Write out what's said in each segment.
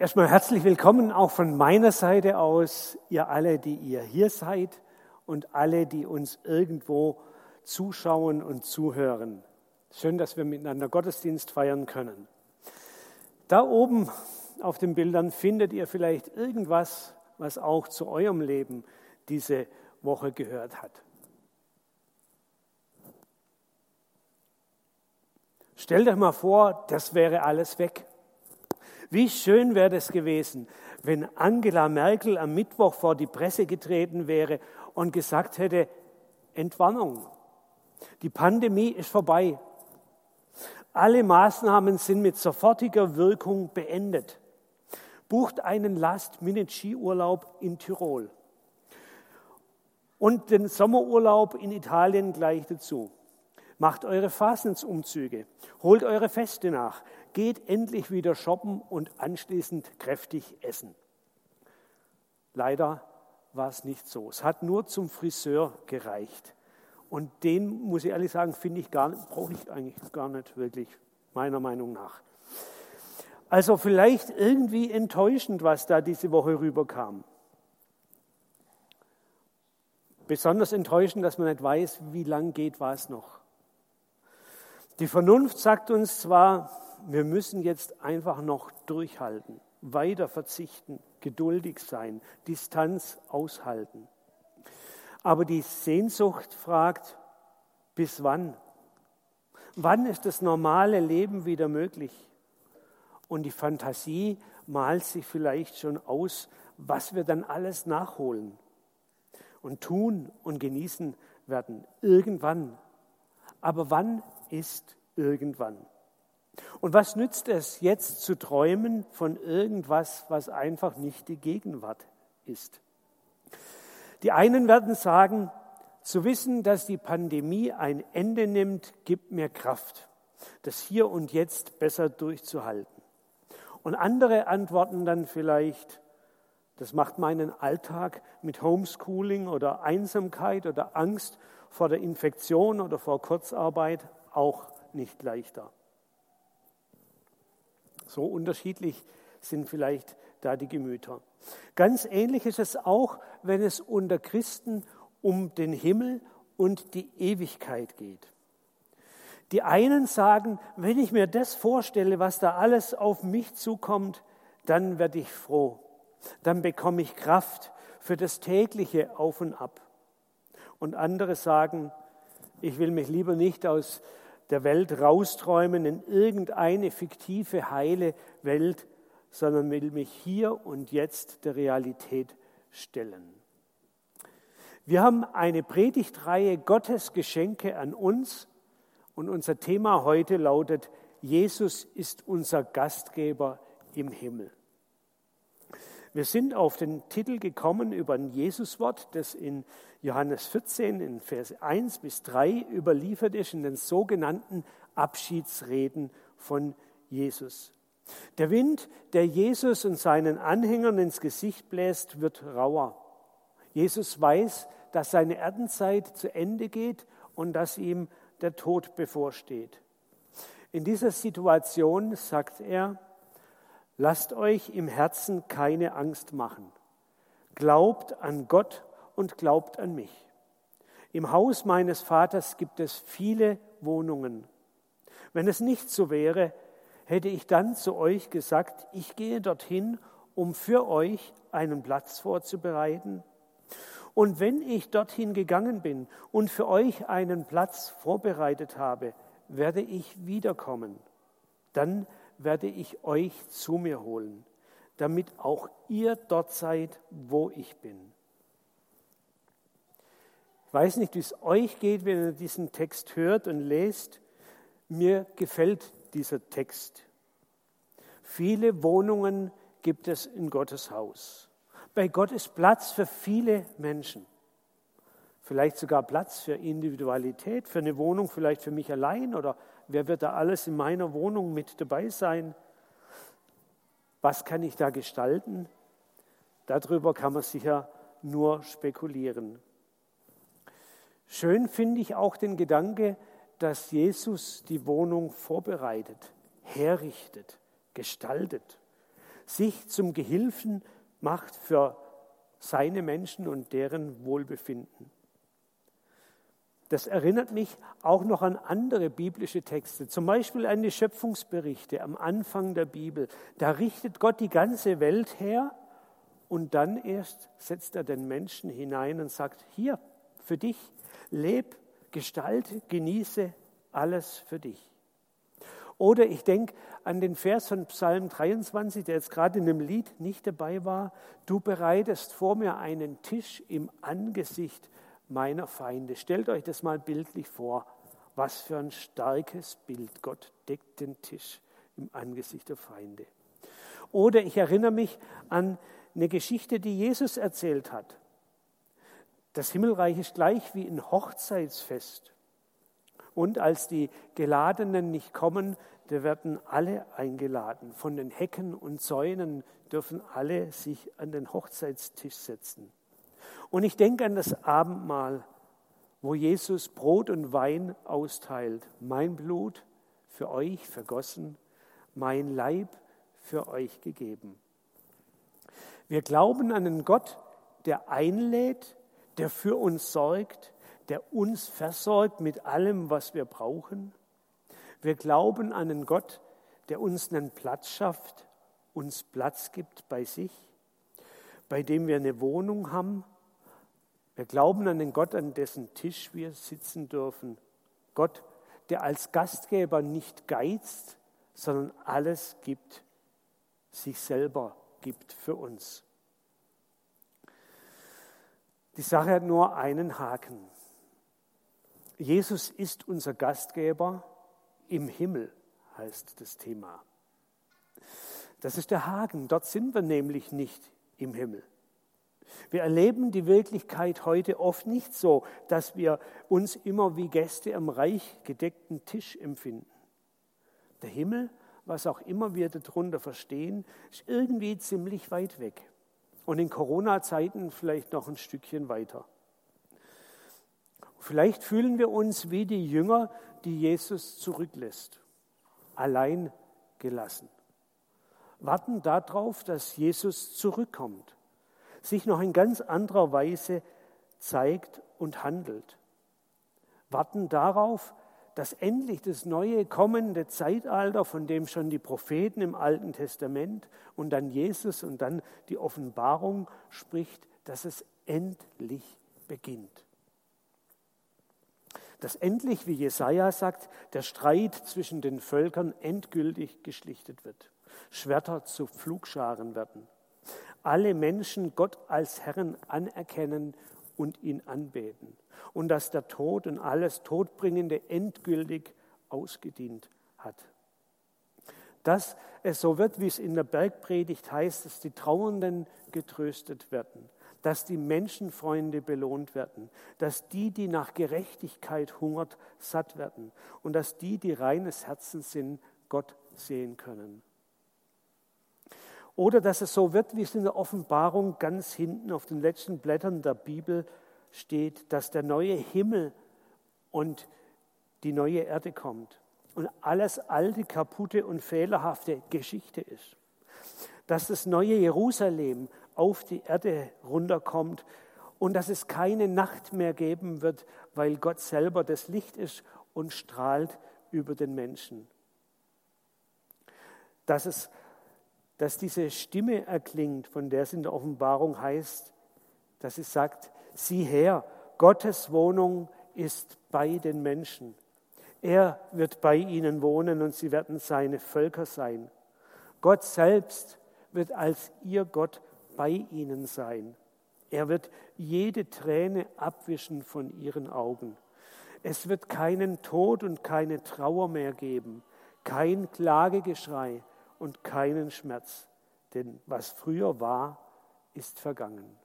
Erstmal herzlich willkommen auch von meiner Seite aus, ihr alle, die ihr hier seid und alle, die uns irgendwo zuschauen und zuhören. Schön, dass wir miteinander Gottesdienst feiern können. Da oben auf den Bildern findet ihr vielleicht irgendwas, was auch zu eurem Leben diese Woche gehört hat. Stellt euch mal vor, das wäre alles weg. Wie schön wäre es gewesen, wenn Angela Merkel am Mittwoch vor die Presse getreten wäre und gesagt hätte, Entwarnung, die Pandemie ist vorbei. Alle Maßnahmen sind mit sofortiger Wirkung beendet. Bucht einen Last-Minute-Skiurlaub in Tirol und den Sommerurlaub in Italien gleich dazu. Macht eure Fasensumzüge, holt eure Feste nach, geht endlich wieder shoppen und anschließend kräftig essen. Leider war es nicht so. Es hat nur zum Friseur gereicht. Und den, muss ich ehrlich sagen, finde ich gar brauche ich eigentlich gar nicht wirklich, meiner Meinung nach. Also vielleicht irgendwie enttäuschend, was da diese Woche rüberkam. Besonders enttäuschend, dass man nicht weiß, wie lang geht was noch. Die Vernunft sagt uns zwar, wir müssen jetzt einfach noch durchhalten, weiter verzichten, geduldig sein, Distanz aushalten. Aber die Sehnsucht fragt, bis wann? Wann ist das normale Leben wieder möglich? Und die Fantasie malt sich vielleicht schon aus, was wir dann alles nachholen und tun und genießen werden. Irgendwann. Aber wann ist irgendwann. Und was nützt es jetzt zu träumen von irgendwas, was einfach nicht die Gegenwart ist? Die einen werden sagen, zu wissen, dass die Pandemie ein Ende nimmt, gibt mir Kraft, das hier und jetzt besser durchzuhalten. Und andere antworten dann vielleicht, das macht meinen Alltag mit Homeschooling oder Einsamkeit oder Angst vor der Infektion oder vor Kurzarbeit auch nicht leichter. So unterschiedlich sind vielleicht da die Gemüter. Ganz ähnlich ist es auch, wenn es unter Christen um den Himmel und die Ewigkeit geht. Die einen sagen, wenn ich mir das vorstelle, was da alles auf mich zukommt, dann werde ich froh. Dann bekomme ich Kraft für das tägliche Auf und Ab. Und andere sagen, ich will mich lieber nicht aus der Welt rausträumen in irgendeine fiktive, heile Welt, sondern will mich hier und jetzt der Realität stellen. Wir haben eine Predigtreihe Gottes Geschenke an uns und unser Thema heute lautet, Jesus ist unser Gastgeber im Himmel. Wir sind auf den Titel gekommen über ein Jesuswort, das in Johannes 14 in Vers 1 bis 3 überliefert ist in den sogenannten Abschiedsreden von Jesus. Der Wind, der Jesus und seinen Anhängern ins Gesicht bläst, wird rauer. Jesus weiß, dass seine Erdenzeit zu Ende geht und dass ihm der Tod bevorsteht. In dieser Situation sagt er, Lasst euch im Herzen keine Angst machen. Glaubt an Gott und glaubt an mich. Im Haus meines Vaters gibt es viele Wohnungen. Wenn es nicht so wäre, hätte ich dann zu euch gesagt, ich gehe dorthin, um für euch einen Platz vorzubereiten. Und wenn ich dorthin gegangen bin und für euch einen Platz vorbereitet habe, werde ich wiederkommen. Dann werde ich euch zu mir holen, damit auch ihr dort seid, wo ich bin. Ich weiß nicht, wie es euch geht, wenn ihr diesen Text hört und lest. Mir gefällt dieser Text. Viele Wohnungen gibt es in Gottes Haus. Bei Gott ist Platz für viele Menschen. Vielleicht sogar Platz für Individualität, für eine Wohnung, vielleicht für mich allein oder Wer wird da alles in meiner Wohnung mit dabei sein? Was kann ich da gestalten? Darüber kann man sicher nur spekulieren. Schön finde ich auch den Gedanke, dass Jesus die Wohnung vorbereitet, herrichtet, gestaltet. sich zum Gehilfen macht für seine Menschen und deren Wohlbefinden. Das erinnert mich auch noch an andere biblische Texte, zum Beispiel an die Schöpfungsberichte am Anfang der Bibel. Da richtet Gott die ganze Welt her und dann erst setzt er den Menschen hinein und sagt, hier, für dich, leb, gestalte, genieße alles für dich. Oder ich denke an den Vers von Psalm 23, der jetzt gerade in dem Lied nicht dabei war. Du bereitest vor mir einen Tisch im Angesicht meiner Feinde. Stellt euch das mal bildlich vor. Was für ein starkes Bild. Gott deckt den Tisch im Angesicht der Feinde. Oder ich erinnere mich an eine Geschichte, die Jesus erzählt hat. Das Himmelreich ist gleich wie ein Hochzeitsfest. Und als die Geladenen nicht kommen, da werden alle eingeladen. Von den Hecken und Zäunen dürfen alle sich an den Hochzeitstisch setzen. Und ich denke an das Abendmahl, wo Jesus Brot und Wein austeilt. Mein Blut für euch vergossen, mein Leib für euch gegeben. Wir glauben an einen Gott, der einlädt, der für uns sorgt, der uns versorgt mit allem, was wir brauchen. Wir glauben an einen Gott, der uns einen Platz schafft, uns Platz gibt bei sich, bei dem wir eine Wohnung haben, wir glauben an den Gott, an dessen Tisch wir sitzen dürfen. Gott, der als Gastgeber nicht geizt, sondern alles gibt, sich selber gibt für uns. Die Sache hat nur einen Haken. Jesus ist unser Gastgeber im Himmel, heißt das Thema. Das ist der Haken. Dort sind wir nämlich nicht im Himmel. Wir erleben die Wirklichkeit heute oft nicht so, dass wir uns immer wie Gäste am reich gedeckten Tisch empfinden. Der Himmel, was auch immer wir darunter verstehen, ist irgendwie ziemlich weit weg. Und in Corona-Zeiten vielleicht noch ein Stückchen weiter. Vielleicht fühlen wir uns wie die Jünger, die Jesus zurücklässt, allein gelassen. Warten darauf, dass Jesus zurückkommt sich noch in ganz anderer Weise zeigt und handelt. Warten darauf, dass endlich das neue kommende Zeitalter, von dem schon die Propheten im Alten Testament und dann Jesus und dann die Offenbarung spricht, dass es endlich beginnt. Dass endlich, wie Jesaja sagt, der Streit zwischen den Völkern endgültig geschlichtet wird. Schwerter zu Pflugscharen werden alle Menschen Gott als Herrn anerkennen und ihn anbeten. Und dass der Tod und alles Todbringende endgültig ausgedient hat. Dass es so wird, wie es in der Bergpredigt heißt, dass die Trauernden getröstet werden, dass die Menschenfreunde belohnt werden, dass die, die nach Gerechtigkeit hungert, satt werden und dass die, die reines Herzens sind, Gott sehen können. Oder dass es so wird, wie es in der Offenbarung ganz hinten auf den letzten Blättern der Bibel steht, dass der neue Himmel und die neue Erde kommt und alles alte, kaputte und fehlerhafte Geschichte ist. Dass das neue Jerusalem auf die Erde runterkommt und dass es keine Nacht mehr geben wird, weil Gott selber das Licht ist und strahlt über den Menschen. Dass es dass diese Stimme erklingt, von der es in der Offenbarung heißt, dass es sagt, sieh her, Gottes Wohnung ist bei den Menschen. Er wird bei ihnen wohnen und sie werden seine Völker sein. Gott selbst wird als ihr Gott bei ihnen sein. Er wird jede Träne abwischen von ihren Augen. Es wird keinen Tod und keine Trauer mehr geben, kein Klagegeschrei, und keinen Schmerz, denn was früher war, ist vergangen.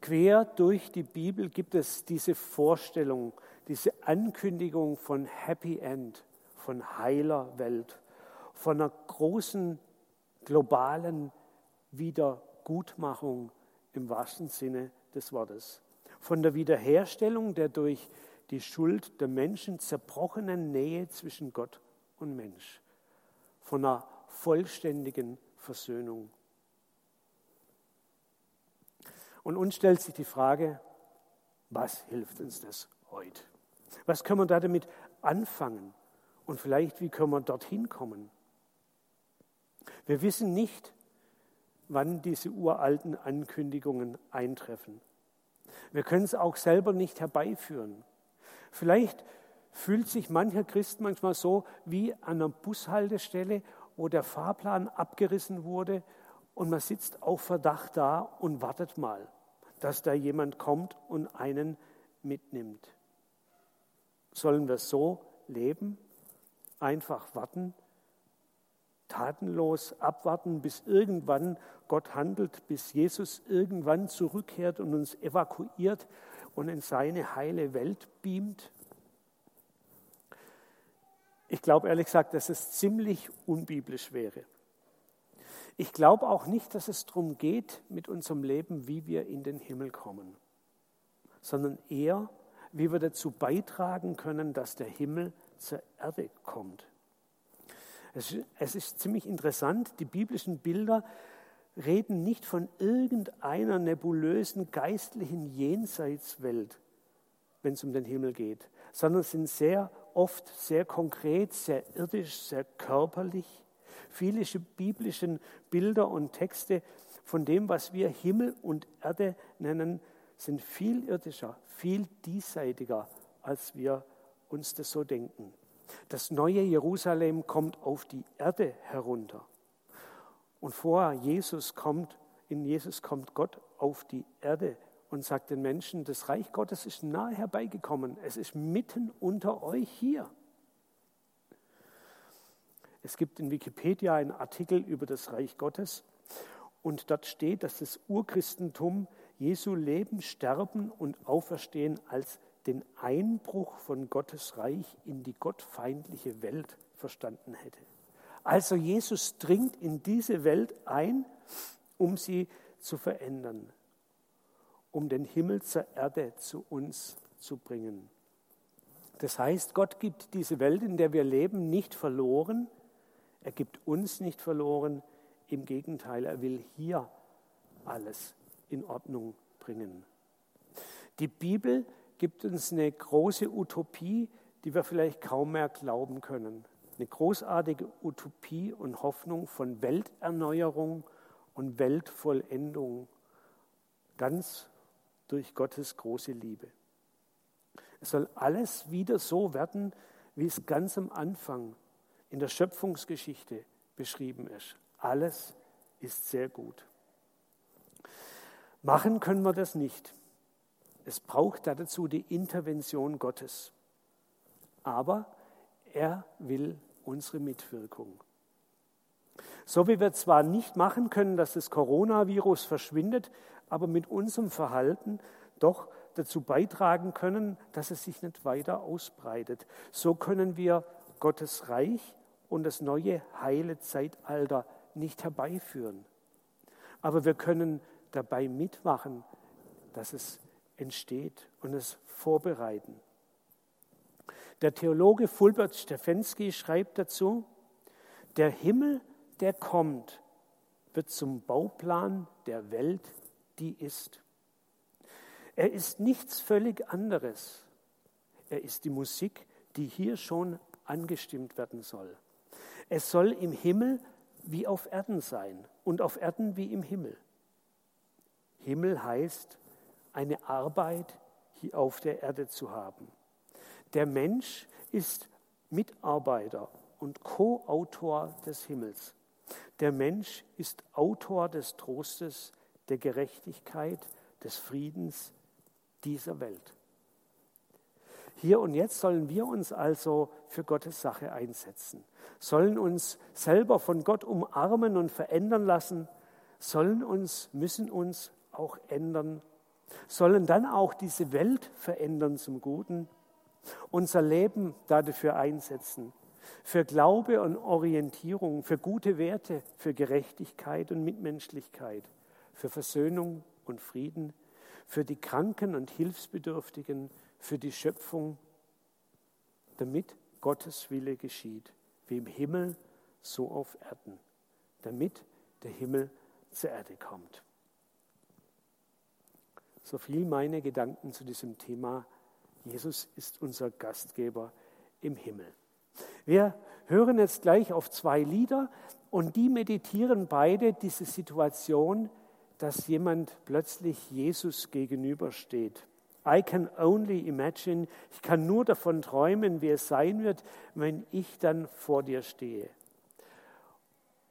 Quer durch die Bibel gibt es diese Vorstellung, diese Ankündigung von Happy End, von heiler Welt, von einer großen globalen Wiedergutmachung im wahrsten Sinne des Wortes, von der Wiederherstellung der durch die Schuld der Menschen zerbrochenen Nähe zwischen Gott und Mensch, von einer vollständigen Versöhnung. Und uns stellt sich die Frage, was hilft uns das heute? Was können wir da damit anfangen? Und vielleicht, wie können wir dorthin kommen? Wir wissen nicht, wann diese uralten Ankündigungen eintreffen. Wir können es auch selber nicht herbeiführen. Vielleicht fühlt sich mancher Christ manchmal so wie an einer Bushaltestelle, wo der Fahrplan abgerissen wurde und man sitzt auf Verdacht da und wartet mal, dass da jemand kommt und einen mitnimmt. Sollen wir so leben? Einfach warten? Tatenlos abwarten, bis irgendwann Gott handelt, bis Jesus irgendwann zurückkehrt und uns evakuiert und in seine heile Welt beamt? Ich glaube ehrlich gesagt, dass es ziemlich unbiblisch wäre. Ich glaube auch nicht, dass es darum geht mit unserem Leben, wie wir in den Himmel kommen, sondern eher, wie wir dazu beitragen können, dass der Himmel zur Erde kommt. Es, es ist ziemlich interessant, die biblischen Bilder reden nicht von irgendeiner nebulösen geistlichen Jenseitswelt, wenn es um den Himmel geht, sondern sind sehr oft sehr konkret, sehr irdisch, sehr körperlich. Viele biblische Bilder und Texte von dem, was wir Himmel und Erde nennen, sind viel irdischer, viel diesseitiger, als wir uns das so denken. Das neue Jerusalem kommt auf die Erde herunter. Und vor Jesus kommt, in Jesus kommt Gott auf die Erde herunter und sagt den Menschen, das Reich Gottes ist nahe herbeigekommen. Es ist mitten unter euch hier. Es gibt in Wikipedia einen Artikel über das Reich Gottes und dort steht, dass das Urchristentum Jesu Leben, Sterben und Auferstehen als den Einbruch von Gottes Reich in die gottfeindliche Welt verstanden hätte. Also Jesus dringt in diese Welt ein, um sie zu verändern um den Himmel zur Erde zu uns zu bringen. Das heißt, Gott gibt diese Welt, in der wir leben, nicht verloren. Er gibt uns nicht verloren. Im Gegenteil, er will hier alles in Ordnung bringen. Die Bibel gibt uns eine große Utopie, die wir vielleicht kaum mehr glauben können. Eine großartige Utopie und Hoffnung von Welterneuerung und Weltvollendung. Ganz durch Gottes große Liebe. Es soll alles wieder so werden, wie es ganz am Anfang in der Schöpfungsgeschichte beschrieben ist. Alles ist sehr gut. Machen können wir das nicht. Es braucht dazu die Intervention Gottes. Aber er will unsere Mitwirkung. So wie wir zwar nicht machen können, dass das Coronavirus verschwindet, aber mit unserem Verhalten doch dazu beitragen können, dass es sich nicht weiter ausbreitet. So können wir Gottes Reich und das neue heile Zeitalter nicht herbeiführen. Aber wir können dabei mitmachen, dass es entsteht und es vorbereiten. Der Theologe Fulbert Stefensky schreibt dazu, der Himmel, der kommt, wird zum Bauplan der Welt die ist. Er ist nichts völlig anderes. Er ist die Musik, die hier schon angestimmt werden soll. Es soll im Himmel wie auf Erden sein und auf Erden wie im Himmel. Himmel heißt, eine Arbeit hier auf der Erde zu haben. Der Mensch ist Mitarbeiter und Co-Autor des Himmels. Der Mensch ist Autor des Trostes, der Gerechtigkeit, des Friedens dieser Welt. Hier und jetzt sollen wir uns also für Gottes Sache einsetzen, sollen uns selber von Gott umarmen und verändern lassen, sollen uns, müssen uns auch ändern, sollen dann auch diese Welt verändern zum Guten, unser Leben dafür einsetzen, für Glaube und Orientierung, für gute Werte, für Gerechtigkeit und Mitmenschlichkeit für Versöhnung und Frieden, für die Kranken und Hilfsbedürftigen, für die Schöpfung, damit Gottes Wille geschieht, wie im Himmel, so auf Erden, damit der Himmel zur Erde kommt. So viel meine Gedanken zu diesem Thema. Jesus ist unser Gastgeber im Himmel. Wir hören jetzt gleich auf zwei Lieder und die meditieren beide diese Situation, dass jemand plötzlich Jesus gegenübersteht. I can only imagine, ich kann nur davon träumen, wie es sein wird, wenn ich dann vor dir stehe.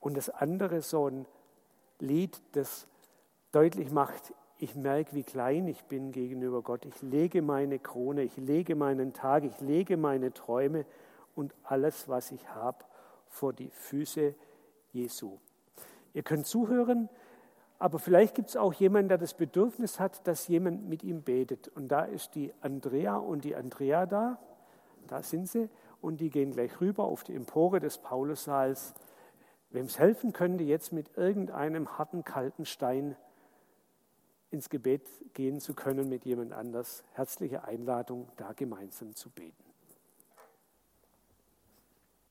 Und das andere so ein Lied, das deutlich macht, ich merke, wie klein ich bin gegenüber Gott. Ich lege meine Krone, ich lege meinen Tag, ich lege meine Träume und alles, was ich habe, vor die Füße Jesu. Ihr könnt zuhören, aber vielleicht gibt es auch jemanden, der das Bedürfnis hat, dass jemand mit ihm betet. Und da ist die Andrea und die Andrea da. Da sind sie. Und die gehen gleich rüber auf die Empore des Paulussaals. Wem es helfen könnte, jetzt mit irgendeinem harten, kalten Stein ins Gebet gehen zu können mit jemand anders, herzliche Einladung, da gemeinsam zu beten.